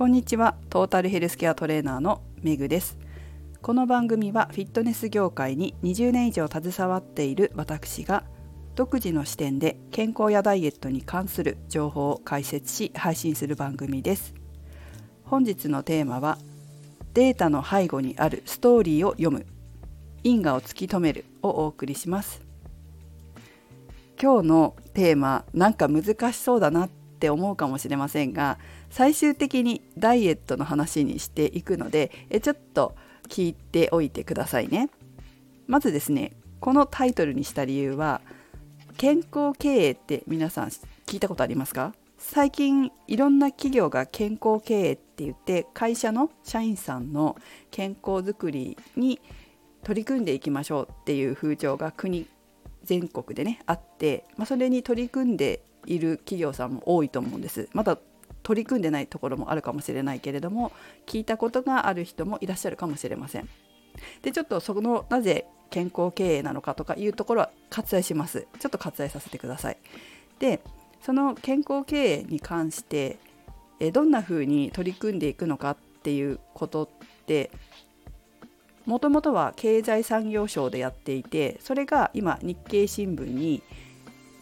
こんにちは。トータルヘルスケアトレーナーのめぐです。この番組はフィットネス業界に20年以上携わっている私が独自の視点で健康やダイエットに関する情報を解説し配信する番組です。本日のテーマはデータの背後にあるストーリーを読む因果を突き止めるをお送りします。今日のテーマなんか難しそうだなって思うかもしれませんが最終的にダイエットの話にしていくのでえちょっと聞いておいてくださいね。まずですねこのタイトルにした理由は健康経営って皆さん聞いたことありますか？最近いろんな企業が健康経営って言って会社の社員さんの健康づくりに取り組んでいきましょうっていう風潮が国全国でねあって、まあ、それに取り組んでいる企業さんも多いと思うんです。まだ取り組んでないところもあるかもしれないけれども聞いたことがある人もいらっしゃるかもしれません。でちょっとそのなぜ健康経営なのかとかいうところは割愛します。ちょっと割愛させてください。でその健康経営に関してえどんなふうに取り組んでいくのかっていうことってもともとは経済産業省でやっていてそれが今日経新聞に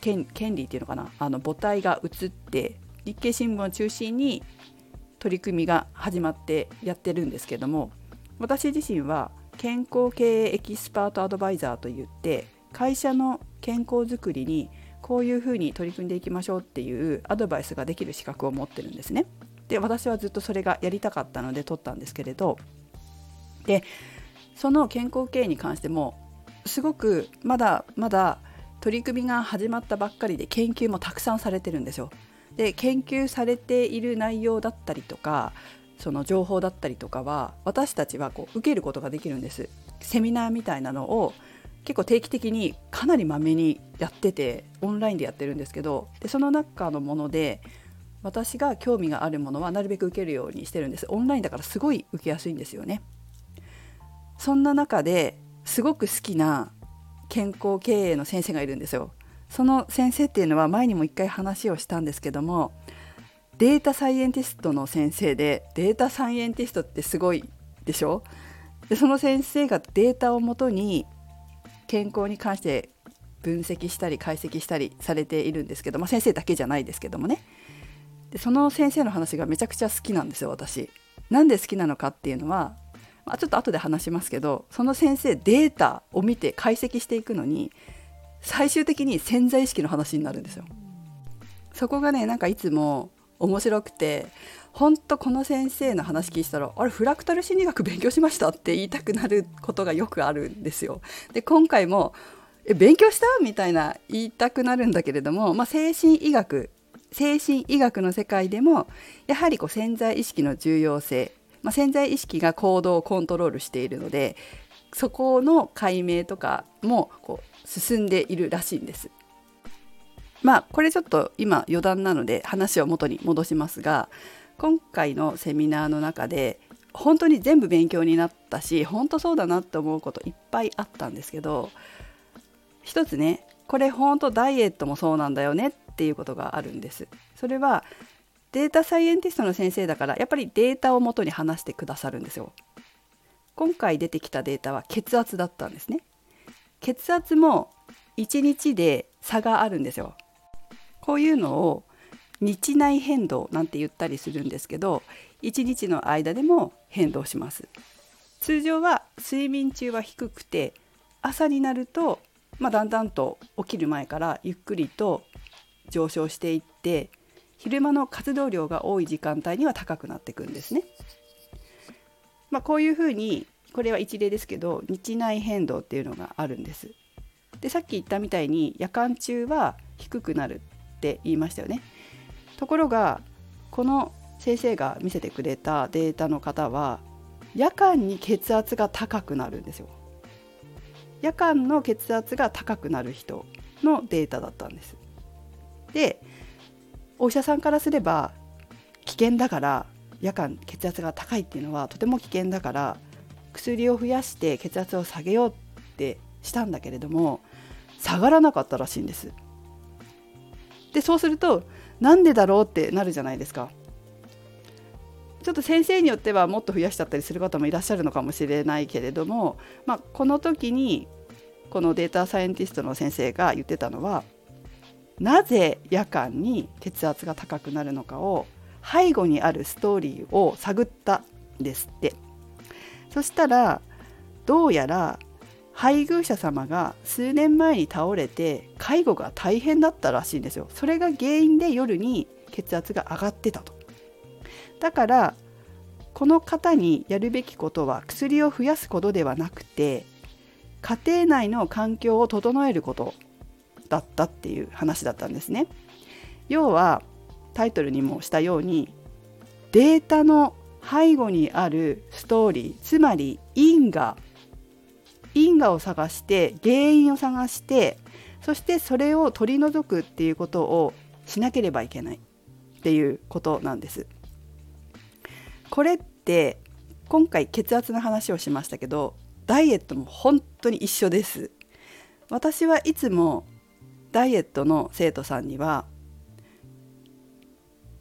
権利っていうのかな？あの母体が移って日経新聞を中心に取り組みが始まってやってるんですけども私自身は健康経営エキスパートアドバイザーといって会社の健康づくりにこういうふうに取り組んでいきましょうっていうアドバイスができる資格を持ってるんですね。で私はずっとそれがやりたかったので取ったんですけれどでその健康経営に関してもすごくまだまだ取り組みが始まったばっかりで研究もたくさんされてるんですよ。で研究されている内容だったりとかその情報だったりとかは私たちはこう受けることができるんです。セミナーみたいなのを結構定期的にかなりまめにやっててオンラインでやってるんですけどでその中のもので私が興味があるものはなるべく受けるようにしてるんですオンラインだからすごい受けやすいんですよねそんな中ですごく好きな健康経営の先生がいるんですよ。その先生っていうのは前にも一回話をしたんですけどもデータサイエンティストの先生でデータサイエンティストってすごいでしょ？でその先生がデータをもとに健康に関して分析したり解析したりされているんですけど、まあ、先生だけじゃないですけどもねでその先生の話がめちゃくちゃ好きなんですよ私。なんで好きなのかっていうのはまあ、ちょっと後で話しますけどその先生データを見て解析していくのに最終的に潜在意識の話になるんですよ。そこがねなんかいつも面白くて本当この先生の話聞いたらあれフラクタル心理学勉強しましたって言いたくなることがよくあるんですよ。で今回もえ勉強したみたいな言いたくなるんだけれども、まあ、精神医学精神医学の世界でもやはりこう潜在意識の重要性まあ、潜在意識が行動をコントロールしているのでそこの解明とかもこう進んでいるらしいんです。まあこれちょっと今余談なので話を元に戻しますが今回のセミナーの中で本当に全部勉強になったし本当そうだなって思うこといっぱいあったんですけど一つねこれ本当ダイエットもそうなんだよねっていうことがあるんです。それはデータサイエンティストの先生だからやっぱりデータをもとに話してくださるんですよ。今回出てきたデータは血圧だったんですね。血圧も1日で差があるんですよ。こういうのを日内変動なんて言ったりするんですけど1日の間でも変動します。通常は睡眠中は低くて朝になると、まあ、だんだんと起きる前からゆっくりと上昇していって昼間の活動量が多い時間帯には高くなっていくんですね。まあ、こういうふうにこれは一例ですけど日内変動っていうのがあるんです。でさっき言ったみたいに夜間中は低くなるって言いましたよね。ところがこの先生が見せてくれたデータの方は夜間に血圧が高くなるんですよ。夜間の血圧が高くなる人のデータだったんです。でお医者さんからすれば危険だから夜間血圧が高いっていうのはとても危険だから薬を増やして血圧を下げようってしたんだけれども下がらなかったらしいんです。でそうするとなんでだろうってなるじゃないですか。ちょっと先生によってはもっと増やしちゃったりする方もいらっしゃるのかもしれないけれども、まあ、この時にこのデータサイエンティストの先生が言ってたのはなぜ夜間に血圧が高くなるのかを背後にあるストーリーを探ったんですって。そしたらどうやら配偶者様が数年前に倒れて介護が大変だったらしいんですよ。それが原因で夜に血圧が上がってたと。だからこの方にやるべきことは薬を増やすことではなくて家庭内の環境を整えることだったっていう話だったんですね。要はタイトルにもしたようにデータの背後にあるストーリーつまり因果因果を探して原因を探してそしてそれを取り除くっていうことをしなければいけないっていうことなんです。これって今回血圧の話をしましたけどダイエットも本当に一緒です。私はいつもダイエットの生徒さんには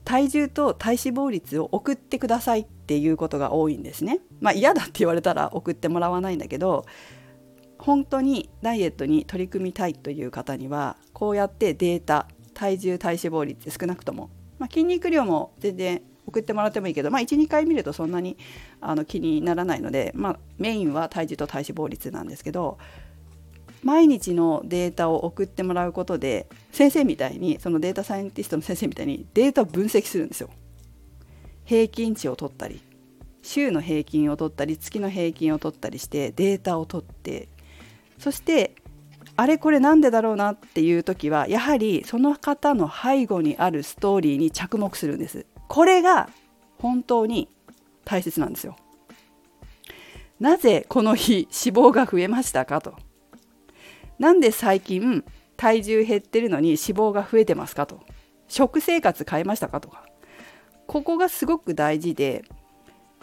体重と体脂肪率を送ってくださいっていうことが多いんですね。まあ嫌だって言われたら送ってもらわないんだけど本当にダイエットに取り組みたいという方にはこうやってデータ体重体脂肪率少なくとも、まあ、筋肉量も全然送ってもらってもいいけど、まあ、12回見るとそんなにあの気にならないので、まあ、メインは体重と体脂肪率なんですけど毎日のデータを送ってもらうことで先生みたいにそのデータサイエンティストの先生みたいにデータを分析するんですよ。平均値を取ったり週の平均を取ったり月の平均を取ったりしてデータを取ってそしてあれこれなんでだろうなっていう時はやはりその方の背後にあるストーリーに着目するんです。これが本当に大切なんですよ。なぜこの日脂肪が増えましたかと。なんで最近体重減ってるのに脂肪が増えてますかと。食生活変えましたかとか。ここがすごく大事で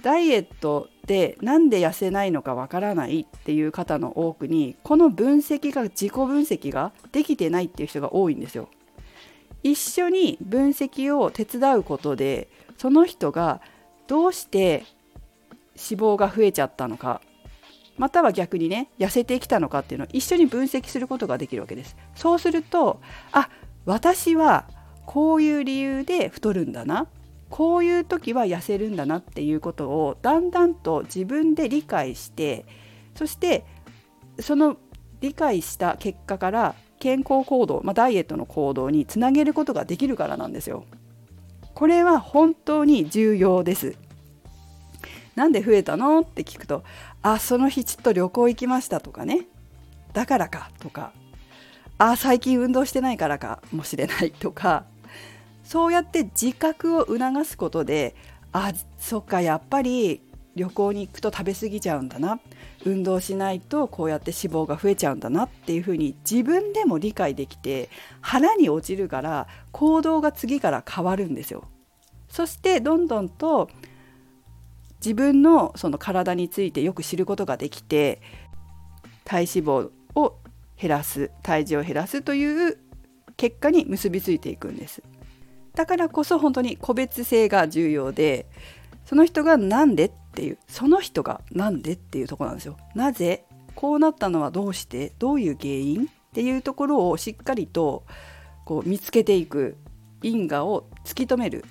ダイエットでなんで痩せないのかわからないっていう方の多くにこの分析が自己分析ができてないっていう人が多いんですよ。一緒に分析を手伝うことでその人がどうして脂肪が増えちゃったのかまたは逆にね痩せてきたのかっていうのを一緒に分析することができるわけです。そうするとあ私はこういう理由で太るんだなこういう時は痩せるんだなっていうことをだんだんと自分で理解してそしてその理解した結果から健康行動、まあ、ダイエットの行動につなげることができるからなんですよ。これは本当に重要です。なんで増えたの？って聞くと「あその日ちょっと旅行行きました」とかね「だからか」とか「あ最近運動してないからかもしれない」とか。そうやって自覚を促すことであそっかやっぱり旅行に行くと食べ過ぎちゃうんだな運動しないとこうやって脂肪が増えちゃうんだなっていうふうに自分でも理解できて腹に落ちるから行動が次から変わるんですよ。そしてどんどんと自分のその体についてよく知ることができて体脂肪を減らす体重を減らすという結果に結びついていくんです。だからこそ本当に個別性が重要でその人が何でっていうその人が何でっていうとこなんですよ。なぜこうなったのはどうしてどういう原因っていうところをしっかりとこう見つけていく因果を突き止める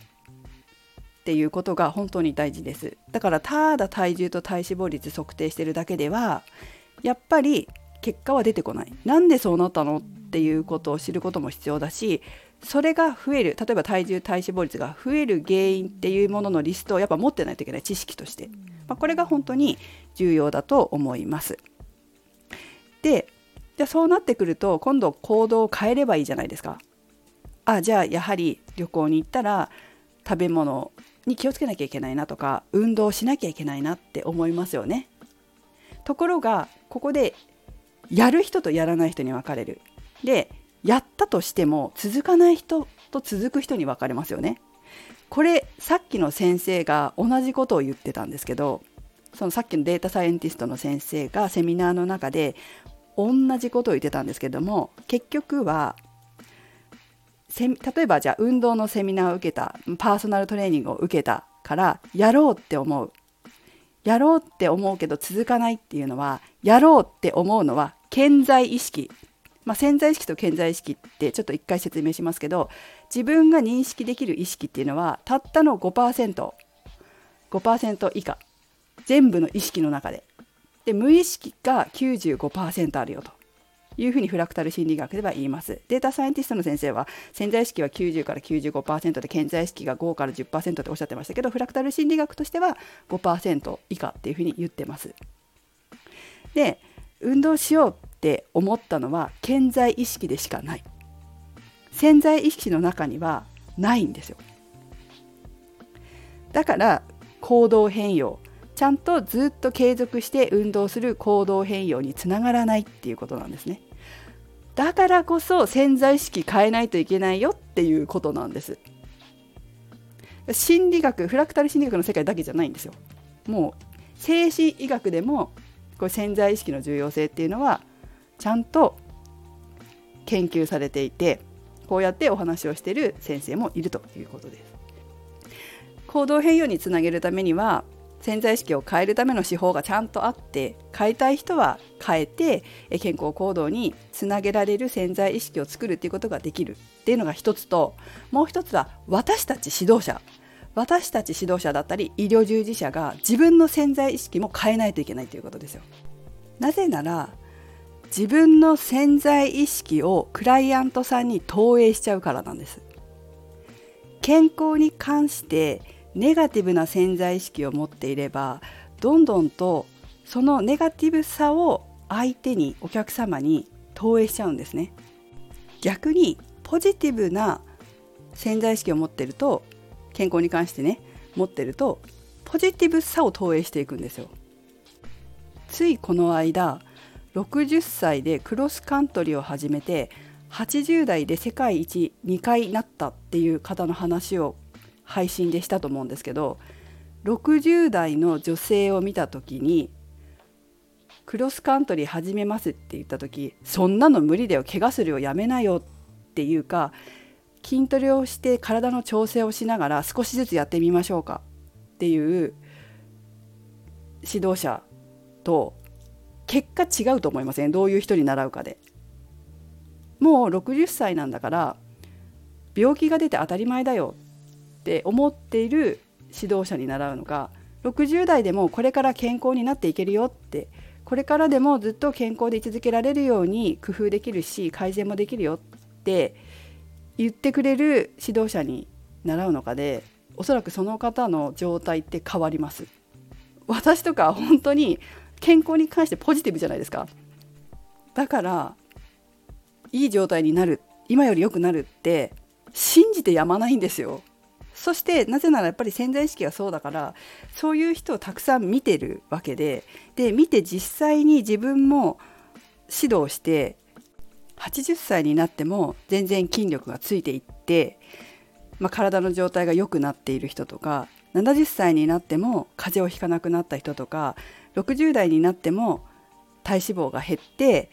っていうことが本当に大事ですだからただ体重と体脂肪率測定してるだけではやっぱり結果は出てこないなんでそうなったのっていうことを知ることも必要だしそれが増える例えば体重体脂肪率が増える原因っていうもののリストをやっぱ持ってないといけない知識として、まあ、これが本当に重要だと思います。でじゃあそうなってくると今度行動を変えればいいじゃないですか。あじゃあやはり旅行に行ったら食べ物に気をつけなきゃいけないなとか運動しなきゃいけないなって思いますよね。ところがここでやる人とやらない人に分かれる。でやったとしても続かない人と続く人に分かれますよね。これさっきの先生が同じことを言ってたんですけどそのさっきのデータサイエンティストの先生がセミナーの中で同じことを言ってたんですけども結局は例えばじゃあ運動のセミナーを受けたパーソナルトレーニングを受けたからやろうって思う。やろうって思うけど続かないっていうのはやろうって思うのは健在意識、まあ、潜在意識と健在意識ってちょっと一回説明しますけど自分が認識できる意識っていうのはたったの 5%5% 以下。全部の意識の中で。で無意識が95%あるよと。いうふうにフラクタル心理学では言います。データサイエンティストの先生は潜在意識は90から95%で潜在意識が5から10%っておっしゃってましたけどフラクタル心理学としては5%以下っていうふうに言ってます。で運動しようって思ったのは潜在意識でしかない。潜在意識の中にはないんですよ。だから行動変容ちゃんとずっと継続して運動する行動変容につながらないっていうことなんですね。だからこそ潜在意識変えないといけないよっていうことなんです。心理学フラクタル心理学の世界だけじゃないんですよ。もう精神医学でもこれ潜在意識の重要性っていうのはちゃんと研究されていてこうやってお話をしている先生もいるということです。行動変容につなげるためには潜在意識を変えるための手法がちゃんとあって変えたい人は変えて健康行動につなげられる潜在意識を作るっていうことができるっていうのが一つともう一つは私たち指導者私たち指導者だったり医療従事者が自分の潜在意識も変えないといけないということですよ。なぜなら自分の潜在意識をクライアントさんに投影しちゃうからなんです。健康に関してネガティブな潜在意識を持っていればどんどんとそのネガティブさを相手にお客様に投影しちゃうんですね。逆にポジティブな潜在意識を持ってると健康に関してね持ってるとポジティブさを投影していくんですよ。ついこの間60歳でクロスカントリーを始めて80代で世界一2回なったっていう方の話を配信でしたと思うんですけど60代の女性を見た時にクロスカントリー始めますって言った時そんなの無理だよ怪我するよやめなよっていうか筋トレをして体の調整をしながら少しずつやってみましょうかっていう指導者と結果違うと思いません？どういう人に習うかで。もう60歳なんだから病気が出て当たり前だよって思っている指導者に習うのか60代でもこれから健康になっていけるよってこれからでもずっと健康で居続けられるように工夫できるし改善もできるよって言ってくれる指導者に習うのかでおそらくその方の状態って変わります。私とか本当に健康に関してポジティブじゃないですか。だからいい状態になる今より良くなるって信じてやまないんですよ。そしてなぜならやっぱり潜在意識がそうだからそういう人をたくさん見てるわけでで見て実際に自分も指導して80歳になっても全然筋力がついていって、まあ、体の状態が良くなっている人とか70歳になっても風邪をひかなくなった人とか60代になっても体脂肪が減って、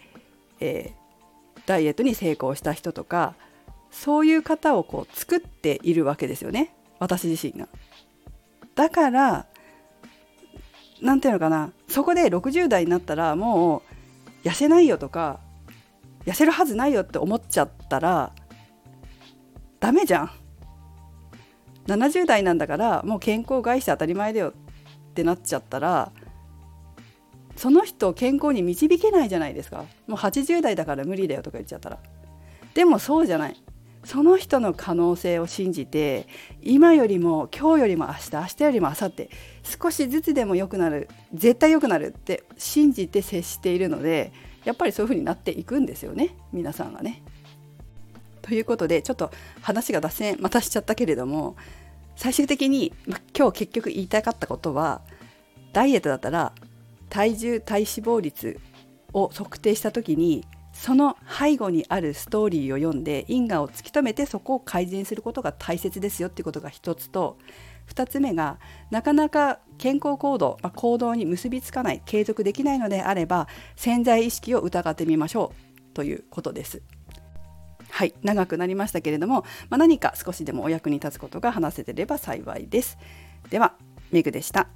えー、ダイエットに成功した人とかそういう方をこう作っているわけですよね。私自身が。だから何て言うのかなそこで60代になったらもう痩せないよとか痩せるはずないよって思っちゃったらダメじゃん。70代なんだからもう健康を害して当たり前だよってなっちゃったらその人を健康に導けないじゃないですかもう80代だから無理だよとか言っちゃったらでもそうじゃないその人の可能性を信じて今よりも今日よりも明日明日よりも明後日少しずつでも良くなる絶対良くなるって信じて接しているのでやっぱりそういう風になっていくんですよね皆さんがね。ということでちょっと話が脱線またしちゃったけれども最終的に、今日結局言いたかったことはダイエットだったら体重体脂肪率を測定した時にその背後にあるストーリーを読んで因果を突き止めてそこを改善することが大切ですよっていうことが一つと2つ目がなかなか健康行動、まあ、行動に結びつかない継続できないのであれば潜在意識を疑ってみましょうということです。はい長くなりましたけれども、まあ、何か少しでもお役に立つことが話せてれば幸いです。ではメグでした。